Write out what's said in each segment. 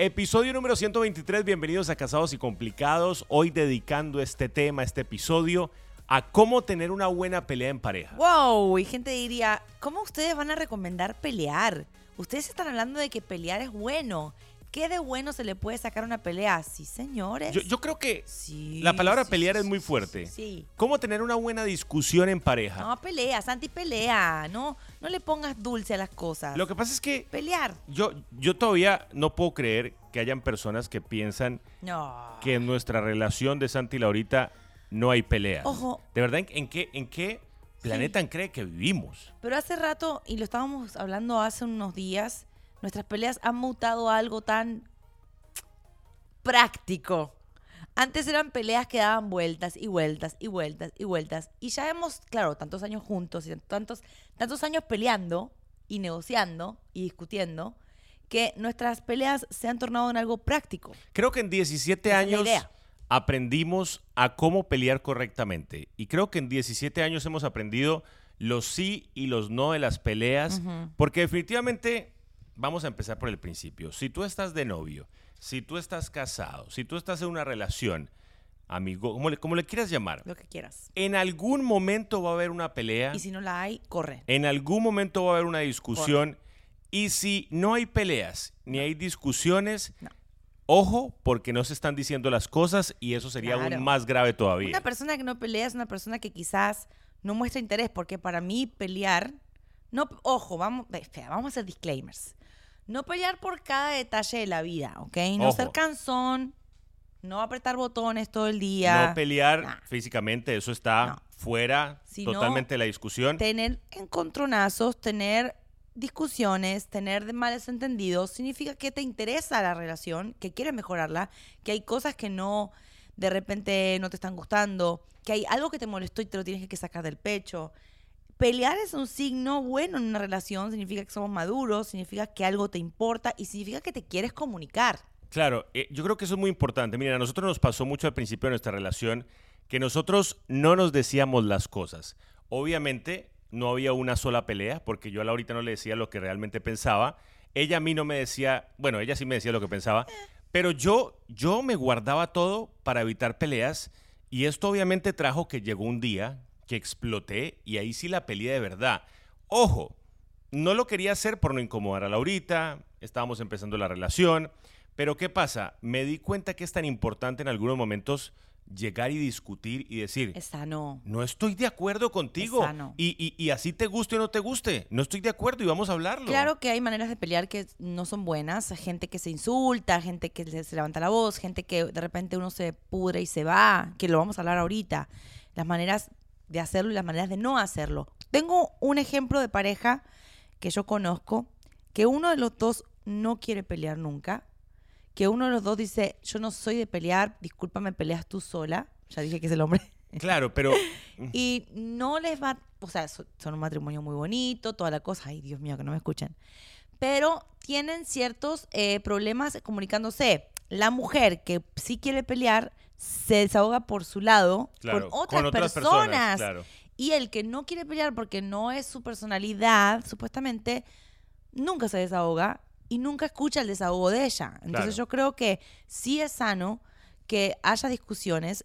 Episodio número 123, bienvenidos a Casados y Complicados. Hoy dedicando este tema, este episodio, a cómo tener una buena pelea en pareja. Wow, y gente diría, ¿cómo ustedes van a recomendar pelear? Ustedes están hablando de que pelear es bueno. ¿Qué de bueno se le puede sacar una pelea? Sí, señores. Yo, yo creo que Sí, la palabra sí, pelear sí, es muy fuerte. Sí. ¿Cómo tener una buena discusión en pareja? No, pelea, Santi, pelea. No, no le pongas dulce a las cosas. Lo que pasa es que Pelear. yo, yo todavía no puedo creer que hayan personas que piensan No. que en nuestra relación de Santi y Laurita no hay pelea. Ojo. ¿De verdad en, en qué, en qué planeta cree que vivimos? Pero hace rato, y lo estábamos hablando hace unos días, nuestras peleas han mutado a algo tan práctico. Antes eran peleas que daban vueltas y vueltas y vueltas y vueltas. Y ya hemos, claro, tantos años juntos y tantos, tantos años peleando y negociando y discutiendo, que nuestras peleas se han tornado en algo práctico. Creo que en 17 Esa es la años aprendimos a cómo pelear correctamente. Y creo que en 17 años hemos aprendido los sí y los no de las peleas. Porque definitivamente, vamos a empezar por el principio. Si tú estás de novio, si tú estás casado, si tú estás en una relación, amigo, como le, como le quieras llamar, Lo que quieras. en algún momento va a haber una pelea. Y si no la hay, corre. En algún momento va a haber una discusión. Y si no hay peleas ni hay discusiones, No. ojo, porque no se están diciendo las cosas y eso sería Claro. aún más grave todavía. Una persona que no pelea es una persona que quizás no muestra interés, porque para mí pelear, no, ojo, vamos, vamos a hacer disclaimers. No pelear por cada detalle de la vida, ¿ok? No Ojo. ser cansón, no apretar botones todo el día. no pelear Nah. físicamente, eso está No. fuera totalmente de la discusión. Tener encontronazos, tener discusiones, tener de malos entendidos, significa que te interesa la relación, que quieres mejorarla, que hay cosas que no, de repente no te están gustando, que hay algo que te molestó y te lo tienes que sacar del pecho. Pelear es un signo bueno en una relación, significa que somos maduros, significa que algo te importa y significa que te quieres comunicar. Claro, eh, yo creo que eso es muy importante. Miren, a nosotros nos pasó mucho al principio de nuestra relación que nosotros no nos decíamos las cosas. Obviamente no había una sola pelea, porque yo a Laurita no le decía lo que realmente pensaba. Ella a mí no me decía, bueno, ella sí me decía lo que pensaba, pero yo, yo me guardaba todo para evitar peleas y esto obviamente trajo que llegó un día que exploté y ahí sí la peleé de verdad. Ojo, no lo quería hacer por no incomodar a Laurita, estábamos empezando la relación, pero ¿qué pasa? Me di cuenta que es tan importante en algunos momentos llegar y discutir y decir, Es sano. no estoy de acuerdo contigo. Es sano. Y, y- y así te guste o no te guste, no estoy de acuerdo y vamos a hablarlo. Claro que hay maneras de pelear que no son buenas, gente que se insulta, gente que se se levanta la voz, gente que de repente uno se pudre y se va, que lo vamos a hablar ahorita, las maneras de hacerlo y las maneras de no hacerlo. Tengo un ejemplo de pareja que yo conozco, que uno de los dos no quiere pelear nunca, que uno de los dos dice, yo no soy de pelear, discúlpame, peleas tú sola, ya dije que es el hombre. Claro, pero Y no les va, o sea, so- son un matrimonio muy bonito, toda la cosa. Ay, Dios mío, que no me escuchen. Pero tienen ciertos eh, problemas comunicándose. La mujer que sí quiere pelear se desahoga por su lado claro, con otras, otras personas. claro. Y el que no quiere pelear porque no es su personalidad, supuestamente, nunca se desahoga y nunca escucha el desahogo de ella. Entonces Claro. yo creo que sí es sano que haya discusiones.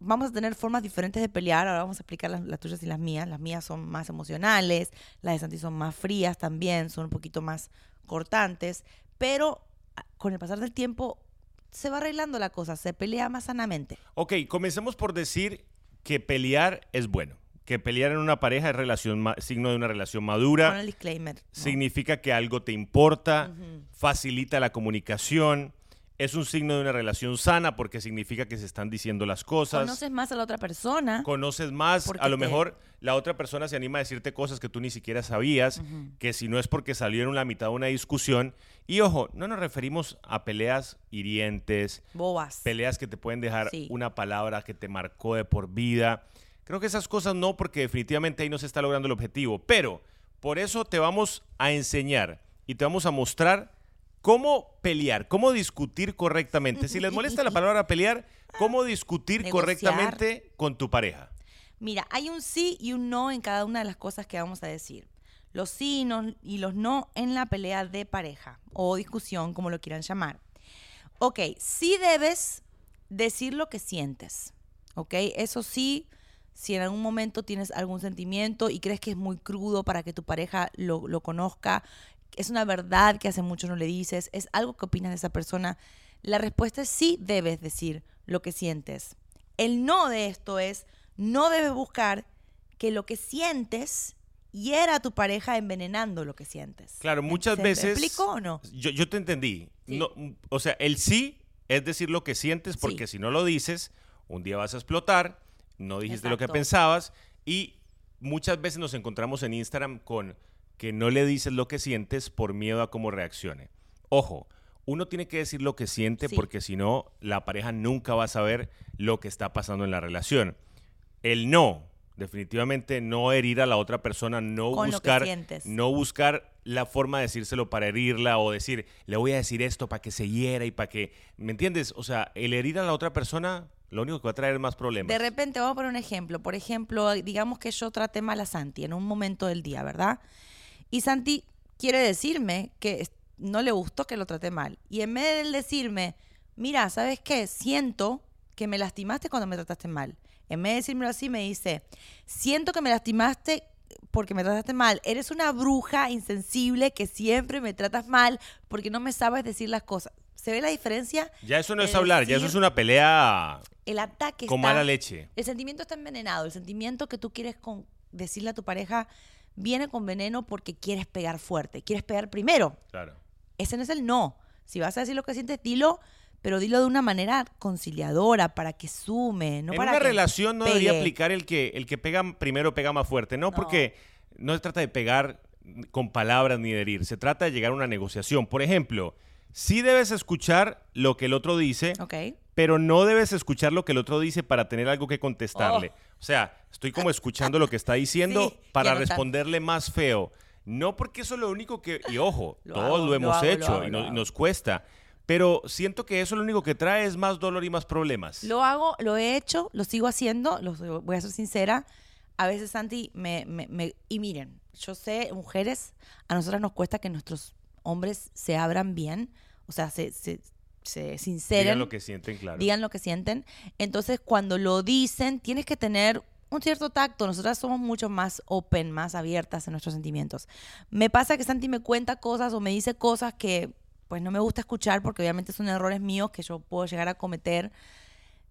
Vamos a tener formas diferentes de pelear. Ahora vamos a explicar las, las tuyas y las mías. Las mías son más emocionales, las de Santi son más frías también, son un poquito más cortantes. Pero con el pasar del tiempo se va arreglando la cosa, se pelea más sanamente. Ok, comencemos por decir que pelear es bueno. Que pelear en una pareja es relación signo de una relación madura. Con el disclaimer. ¿no? significa que algo te importa, facilita la comunicación, es un signo de una relación sana porque significa que se están diciendo las cosas. Conoces más a la otra persona. Conoces más, a lo te- mejor la otra persona se anima a decirte cosas que tú ni siquiera sabías, que si no es porque salieron en la mitad de una discusión. Y ojo, no nos referimos a peleas hirientes, Bobas. peleas que te pueden dejar Sí. una palabra que te marcó de por vida. Creo que esas cosas no, porque definitivamente ahí no se está logrando el objetivo. Pero por eso te vamos a enseñar y te vamos a mostrar cómo pelear, cómo discutir correctamente. Si les molesta la palabra pelear, cómo discutir Negociar. correctamente con tu pareja. Mira, hay un sí y un no en cada una de las cosas que vamos a decir. Los sí y, no- y los no en la pelea de pareja o discusión, como lo quieran llamar. Ok, sí debes decir lo que sientes. Ok, eso sí, si en algún momento tienes algún sentimiento y crees que es muy crudo para que tu pareja lo, lo conozca, es una verdad que hace mucho no le dices, es algo que opinas de esa persona, la respuesta es sí debes decir lo que sientes. El no de esto es, no debes buscar que lo que sientes hiera a tu pareja envenenando lo que sientes. Claro, muchas ¿Se- veces... ¿Me explico o no? Yo, yo te entendí. Sí. No, o sea, el sí es decir lo que sientes, porque si no lo dices, un día vas a explotar, no dijiste lo que Exacto. pensabas, y muchas veces nos encontramos en Instagram con que no le dices lo que sientes por miedo a cómo reaccione. Ojo, uno tiene que decir lo que siente Sí. porque si no, la pareja nunca va a saber lo que está pasando en la relación. El no, definitivamente no herir a la otra persona, no Con buscar, no buscar la forma de decírselo para herirla o decir, le voy a decir esto para que se hiera y para que, ¿me entiendes? O sea, el herir a la otra persona, lo único que va a traer más problemas. De repente, vamos a poner un ejemplo. Por ejemplo, digamos que yo traté mal a Santi en un momento del día, ¿verdad? Y Santi quiere decirme que no le gustó que lo traté mal. Y en vez de él decirme, mira, ¿sabes qué? Siento que me lastimaste cuando me trataste mal. En vez de decírmelo así, me dice, siento que me lastimaste porque me trataste mal. Eres una bruja insensible que siempre me tratas mal porque no me sabes decir las cosas. ¿Se ve la diferencia? ya eso no es hablar, ya eso es una pelea El ataque con está- mala leche. el sentimiento está envenenado. El sentimiento que tú quieres con- decirle a tu pareja viene con veneno porque quieres pegar fuerte. Quieres pegar primero. Claro. Ese no es el no. Si vas a decir lo que sientes, dilo, pero dilo de una manera conciliadora para que sume. No en para una que relación no debería aplicar el que, el que pega primero pega más fuerte, no, No. porque no se trata de pegar con palabras ni de herir, se trata de llegar a una negociación. Por ejemplo, sí debes escuchar lo que el otro dice. Pero no debes escuchar lo que el otro dice para tener algo que contestarle. O sea, estoy como escuchando lo que está diciendo Sí, para responderle más feo. No porque eso es lo único que... Y ojo, Lo todos hago, lo lo hemos lo hecho hago, y, no- y nos cuesta. Pero siento que eso lo único que trae es más dolor y más problemas. Lo hago, lo he hecho, lo sigo haciendo, lo voy a ser sincera. A veces, Santi, me, me- me- y miren, yo sé, mujeres, a nosotras nos cuesta que nuestros hombres se abran bien, o sea, se, se, se sinceren, Digan lo que sienten, claro. digan lo que sienten. Entonces, cuando lo dicen, tienes que tener un cierto tacto. Nosotras somos mucho más open, más abiertas en nuestros sentimientos. Me pasa que Santi me cuenta cosas o me dice cosas que pues no me gusta escuchar porque obviamente son errores míos que yo puedo llegar a cometer.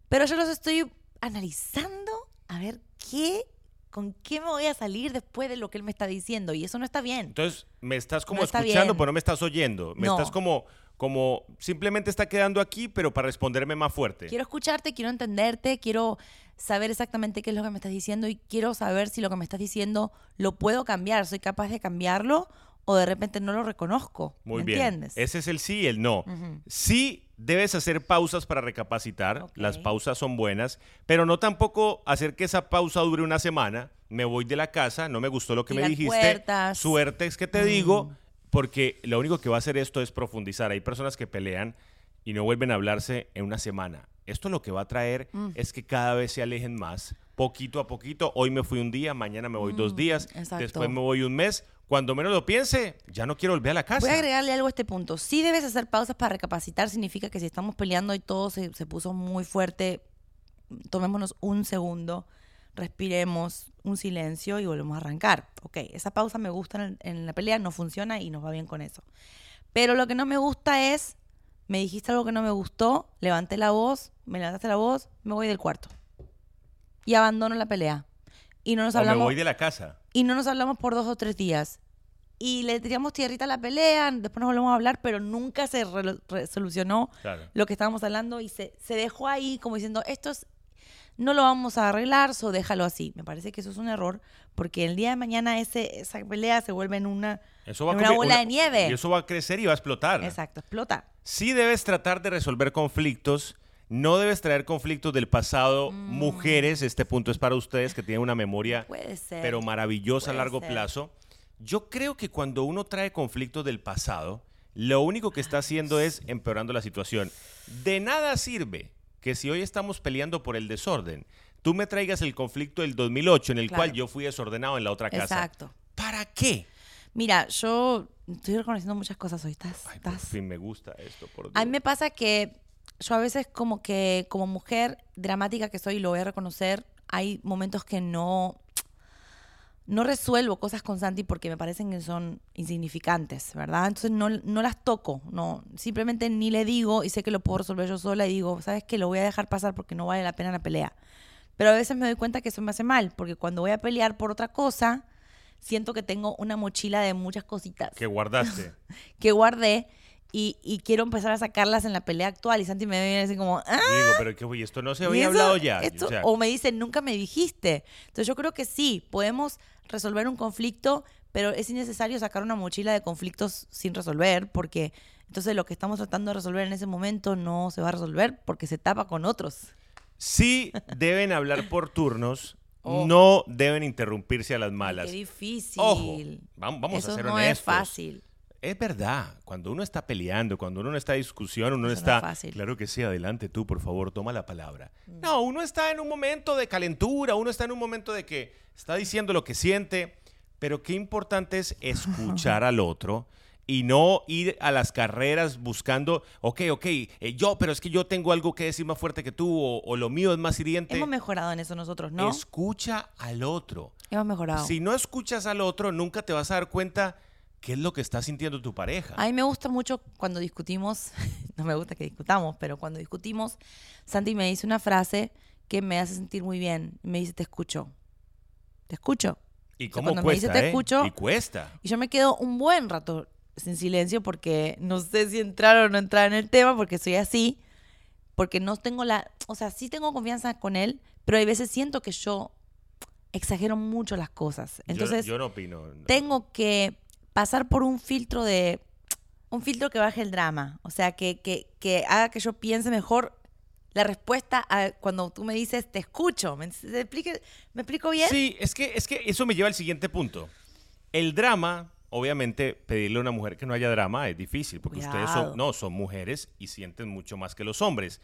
Pero yo los estoy analizando a ver qué, con qué me voy a salir después de lo que él me está diciendo. Y eso no está bien. Entonces, me estás como No escuchando, pero no me estás oyendo. Me No. estás como, como, simplemente está quedando aquí, pero para responderme más fuerte. Quiero escucharte, quiero entenderte, quiero saber exactamente qué es lo que me estás diciendo y quiero saber si lo que me estás diciendo lo puedo cambiar, soy capaz de cambiarlo o de repente no lo reconozco. Muy ¿Me bien. entiendes? Ese es el sí y el no. Ujú. Sí debes hacer pausas para recapacitar. Las pausas son buenas, pero no tampoco hacer que esa pausa dure una semana. Me voy de la casa, no me gustó lo que me dijiste. puertas. Suerte es que te Mm. digo, porque lo único que va a hacer esto es profundizar. Hay personas que pelean y no vuelven a hablarse en una semana. Esto lo que va a traer Mm. es que cada vez se alejen más, poquito a poquito. Hoy me fui un día, mañana me voy dos Mm, días, exacto. después me voy un mes. Cuando menos lo piense, ya no quiero volver a la casa. Voy a agregarle algo a este punto. Sí debes hacer pausas para recapacitar. Significa que si estamos peleando y todo se, se puso muy fuerte, tomémonos un segundo, respiremos un silencio y volvemos a arrancar. Ok, esa pausa me gusta en, en la pelea, no funciona y nos va bien con eso. Pero lo que no me gusta es, me dijiste algo que no me gustó, levanté la voz, me levantaste la voz, me voy del cuarto. Y abandono la pelea. Y no nos o me hablamos voy de la casa. y no nos hablamos por dos o tres días. Y le tiramos tierrita a la pelea, después nos volvemos a hablar, pero nunca se re- re- solucionó Claro. lo que estábamos hablando y se, se dejó ahí como diciendo, esto es- no lo vamos a arreglar, so déjalo así. Me parece que eso es un error, porque el día de mañana ese, esa pelea se vuelve en una... Eso va a Una bola de nieve. Y eso va a crecer y va a explotar. Exacto, explota. Sí debes tratar de resolver conflictos. No debes traer conflictos del pasado. Mm. Mujeres, este punto es para ustedes que tienen una memoria Puede ser. pero maravillosa a largo ser. plazo. Yo creo que cuando uno trae conflictos del pasado, lo único que está haciendo es empeorando la situación. De nada sirve que si hoy estamos peleando por el desorden, tú me traigas el conflicto del 2008 en el Claro. cual yo fui desordenado en la otra casa. Exacto. ¿Para qué? Mira, yo estoy reconociendo muchas cosas hoy. ¿Estás? Ay, por fin me gusta esto, por Dios. A mí me pasa que yo a veces como que como mujer dramática que soy, lo voy a reconocer, hay momentos que no no resuelvo cosas con Santi porque me parecen que son insignificantes, ¿verdad? Entonces no, no las toco, no, simplemente ni le digo y sé que lo puedo resolver yo sola y digo, ¿sabes qué? Lo voy a dejar pasar porque no vale la pena la pelea. Pero a veces me doy cuenta que eso me hace mal, porque cuando voy a pelear por otra cosa, siento que tengo una mochila de muchas cositas Que guardaste. que guardé y, y quiero empezar a sacarlas en la pelea actual y Santi me ve así como, ¡ah! Digo, pero que, uy, esto no se ¿Y había eso- hablado ya. esto- O sea, o me dicen, nunca me dijiste. Entonces yo creo que sí, podemos resolver un conflicto, pero es innecesario sacar una mochila de conflictos sin resolver, porque entonces lo que estamos tratando de resolver en ese momento no se va a resolver porque se tapa con otros. sí deben hablar por turnos, Oh. no deben interrumpirse a las malas. Qué difícil. Ojo, vam- vamos Eso a ser no honestos. es fácil. Es verdad, cuando uno está peleando, cuando uno no está en discusión, uno Eso no está... es fácil. Mm. Claro que sí, adelante tú, por favor, toma la palabra. No, uno está en un momento de calentura, uno está en un momento de que está diciendo lo que siente, pero qué importante es escuchar al otro y no ir a las carreras buscando, ok, ok, eh, yo, pero es que yo tengo algo que decir más fuerte que tú o, o lo mío es más hiriente. Hemos mejorado en eso nosotros, ¿no? Escucha al otro. Hemos mejorado. Si no escuchas al otro, nunca te vas a dar cuenta qué es lo que está sintiendo tu pareja. A mí me gusta mucho cuando discutimos, no me gusta que discutamos, pero cuando discutimos, Santi me dice una frase que me hace sentir muy bien. Me dice, te escucho. Te escucho. y sea, cómo cuando me cuesta, dice te ¿eh? escucho- Y cuesta. Y yo me quedo un buen rato sin silencio porque no sé si entrar o no entrar en el tema porque soy así, porque no tengo la, o sea, sí tengo confianza con él, pero hay veces siento que yo exagero mucho las cosas. Yo- Entonces, yo, no opino. tengo que pasar por un filtro de un filtro que baje el drama, o sea, que, que, que haga que yo piense mejor la respuesta a cuando tú me dices te escucho. ¿Me, se explique- ¿me explico bien? Sí, es que, es que eso me lleva al siguiente punto. El drama, obviamente, pedirle a una mujer que no haya drama es difícil, porque ustedes son, no, son mujeres y sienten mucho más que los hombres.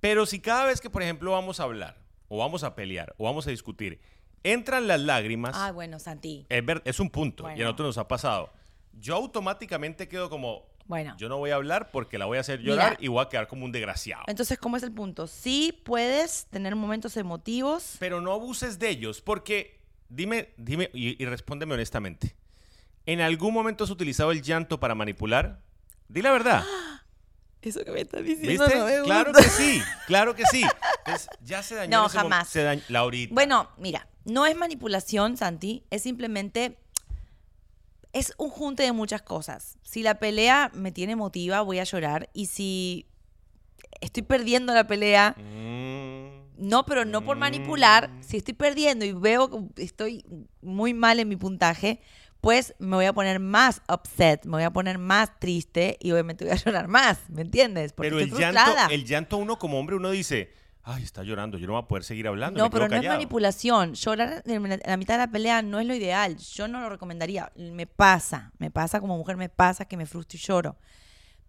Pero si cada vez que, por ejemplo, vamos a hablar, o vamos a pelear, o vamos a discutir, entran las lágrimas, Ah, bueno, Santi. es, ver- es un punto, y a nosotros nos ha pasado. Yo automáticamente quedo como, Bueno. yo no voy a hablar porque la voy a hacer llorar Mira. y voy a quedar como un desgraciado. Entonces, ¿cómo es el punto? Sí puedes tener momentos emotivos. Pero no abuses de ellos, porque dime, dime y, y respóndeme honestamente. ¿En algún momento has utilizado el llanto para manipular? Di la verdad. Eso que me estás diciendo ¿Viste? no me claro que sí, claro que sí. Entonces, ya se dañó. No, jamás. Se dañó, Laurita. Bueno, mira, no es manipulación, Santi, es simplemente es un junte de muchas cosas. Si la pelea me tiene emotiva, voy a llorar y si estoy perdiendo la pelea, Mm, no, pero no por manipular, si estoy perdiendo y veo que estoy muy mal en mi puntaje, pues me voy a poner más upset, me voy a poner más triste y obviamente voy a llorar más, ¿me entiendes? Porque pero el llanto, el llanto uno como hombre, uno dice, ay, está llorando, yo no voy a poder seguir hablando. No, me pero no es callado". manipulación. Llorar en la- mitad de la pelea no es lo ideal. Yo no lo recomendaría. Me pasa, me pasa como mujer, me pasa que me frustro y lloro.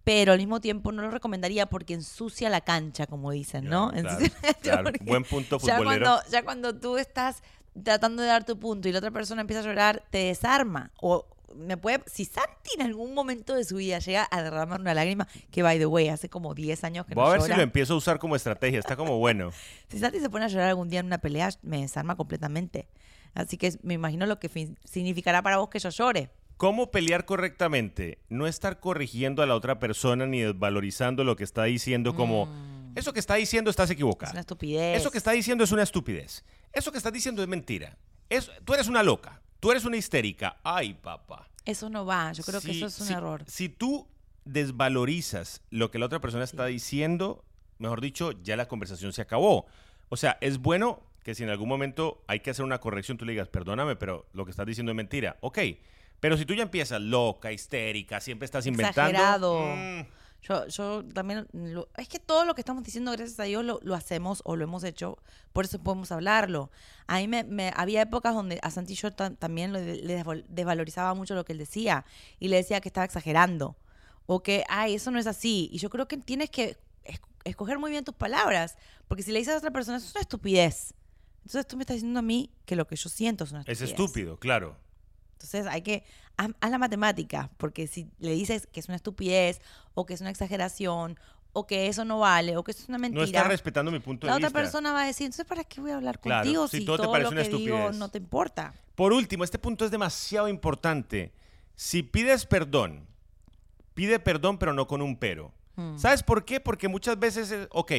Pero al mismo tiempo no lo recomendaría porque ensucia la cancha, como dicen, ¿no? Claro, Ensucia la cancha claro. porque Buen punto ya futbolero. cuando, ya cuando tú estás tratando de dar tu punto y la otra persona empieza a llorar, te desarma. O me puede. Si Santi en algún momento de su vida llega a derramar una lágrima, que by the way, hace como 10 años que Voy no a ver llora. si lo empiezo a usar como estrategia, está como bueno. Si Santi se pone a llorar algún día en una pelea, me desarma completamente. Así que me imagino lo que significará para vos que yo llore. ¿Cómo pelear correctamente? No estar corrigiendo a la otra persona ni desvalorizando lo que está diciendo como, eso que está diciendo estás Mm. Es una estupidez. Eso que está diciendo es una estupidez. Eso que estás diciendo es mentira. Es- tú eres una loca. Tú eres una histérica. Ay, papá. Eso no va. Yo creo que eso es un si- error. Si tú desvalorizas lo que la otra persona está diciendo, mejor dicho, ya la conversación se acabó. O sea, es bueno que si en algún momento hay que hacer una corrección, tú le digas, perdóname, pero lo que estás diciendo es mentira. Ok. Pero si tú ya empiezas loca, histérica, siempre estás inventando. Exagerado. mm, Yo, yo también. lo- es que todo lo que estamos diciendo, gracias a Dios, lo, lo hacemos o lo hemos hecho. Por eso podemos hablarlo. A mí me, me- había épocas donde a Santi yo ta- también le desval- desvalorizaba mucho lo que él decía. Y le decía que estaba exagerando. O que, ay, eso no es así. Y yo creo que tienes que es- escoger muy bien tus palabras. Porque si le dices a otra persona, eso es una estupidez. Entonces tú me estás diciendo a mí que lo que yo siento es una es estupidez. estúpido, claro. Entonces hay que, haz, haz la matemática, porque si le dices que es una estupidez o que es una exageración o que eso no vale o que eso es una mentira. No está respetando mi punto la de otra vista. persona va a decir, entonces, ¿para qué voy a hablar Claro, contigo si si todo te todo, parece lo una que digo estupidez. no te importa? Por último, este punto es demasiado importante. Si pides perdón, pide perdón pero no con un pero. Mm. ¿Sabes por qué? Porque muchas veces, es, ok,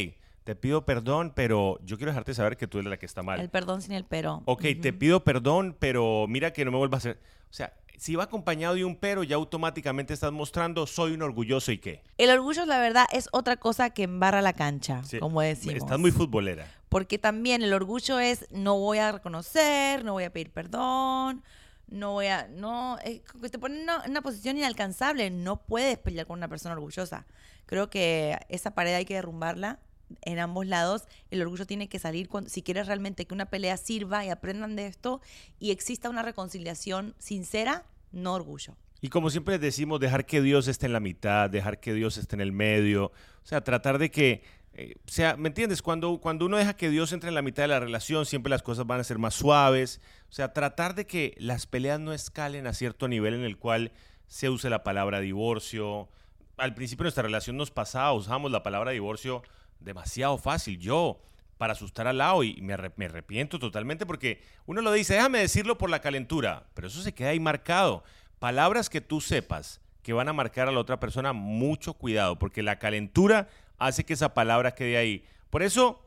te pido perdón, pero yo quiero dejarte saber que tú eres la que está mal. El perdón sin el pero. Ok, te pido perdón, pero mira que no me vuelvas a hacer. O sea, si va acompañado de un pero, ya automáticamente estás mostrando soy un orgulloso y qué. El orgullo, la verdad, es otra cosa que embarra la cancha, Sí, como decimos. Estás muy futbolera. Porque también el orgullo es no voy a reconocer, no voy a pedir perdón, no voy a. No, es que te pone en una, en una posición inalcanzable. No puedes pelear con una persona orgullosa. Creo que esa pared hay que derrumbarla en ambos lados. El orgullo tiene que salir cuando, si quieres realmente que una pelea sirva y aprendan de esto y exista una reconciliación sincera, no orgullo. Y como siempre decimos, dejar que Dios esté en la mitad, dejar que Dios esté en el medio, o sea, tratar de que, eh, o sea, ¿me entiendes? Cuando, cuando uno deja que Dios entre en la mitad de la relación, siempre las cosas van a ser más suaves, o sea, tratar de que las peleas no escalen a cierto nivel en el cual se use la palabra divorcio. Al principio nuestra relación nos pasaba, usábamos la palabra divorcio demasiado fácil. Yo, para asustar al lado, y me, arre- me arrepiento totalmente porque uno lo dice, déjame decirlo por la calentura, pero eso se queda ahí marcado. Palabras que tú sepas que van a marcar a la otra persona, mucho cuidado, porque la calentura hace que esa palabra quede ahí. Por eso,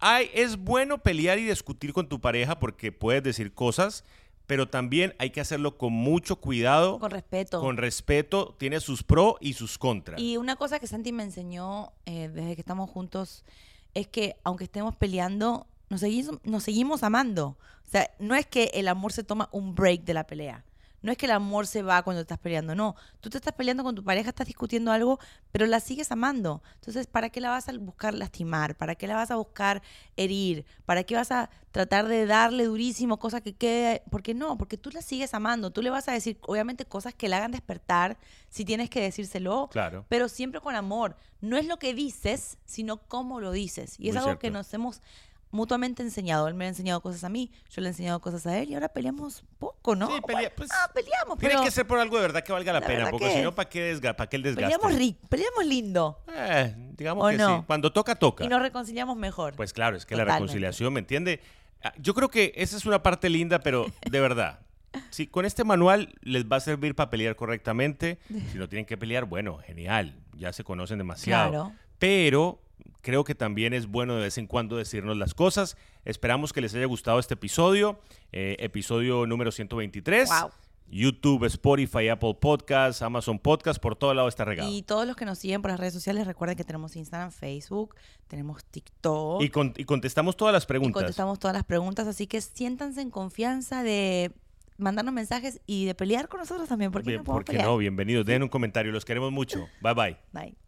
hay, es bueno pelear y discutir con tu pareja porque puedes decir cosas, pero también hay que hacerlo con mucho cuidado, Con respeto. con respeto, tiene sus pros y sus contras. Y una cosa que Santi me enseñó eh, desde que estamos juntos es que aunque estemos peleando, nos seguimos, nos seguimos amando. O sea, no es que el amor se toma un break de la pelea. No es que el amor se va cuando estás peleando, no. Tú te estás peleando con tu pareja, estás discutiendo algo, pero la sigues amando. Entonces, ¿para qué la vas a buscar lastimar? ¿Para qué la vas a buscar herir? ¿Para qué vas a tratar de darle durísimo, cosa que quede? ¿Por qué no? Porque tú la sigues amando. Tú le vas a decir, obviamente, cosas que la hagan despertar, si tienes que decírselo, Claro. pero siempre con amor. No es lo que dices, sino cómo lo dices. Y es Muy algo cierto. que nos hemos mutuamente enseñado. Él me ha enseñado cosas a mí, yo le he enseñado cosas a él y ahora peleamos poco, ¿no? Sí, pelea- pues, ah, peleamos, Tiene pero que ser por algo de verdad que valga la, La pena, porque que si no, ¿para qué, desga- pa' qué el desgaste? peleamos rico, peleamos lindo Eh, digamos ¿O que no? sí. Cuando toca, toca. y nos reconciliamos mejor. Pues claro, es que la reconciliación, ¿me entiende? Ah, Yo creo que esa es una parte linda, pero de verdad. Si con este manual les va a servir para pelear correctamente, si no tienen que pelear, bueno, genial, ya se conocen demasiado. Claro. Pero creo que también es bueno de vez en cuando decirnos las cosas. Esperamos que les haya gustado este episodio, eh, episodio número 123. Wow. YouTube, Spotify, Apple Podcasts, Amazon Podcasts, por todo lado está regado. Y todos los que nos siguen por las redes sociales, recuerden que tenemos Instagram, Facebook, tenemos TikTok. Y, con- y contestamos todas las y preguntas. contestamos todas las preguntas, así que siéntanse en confianza de mandarnos mensajes y de pelear con nosotros también, porque Bien, no podemos ¿Por qué pelear. no? Bienvenidos. Den un comentario. Los queremos mucho. Bye bye. Bye.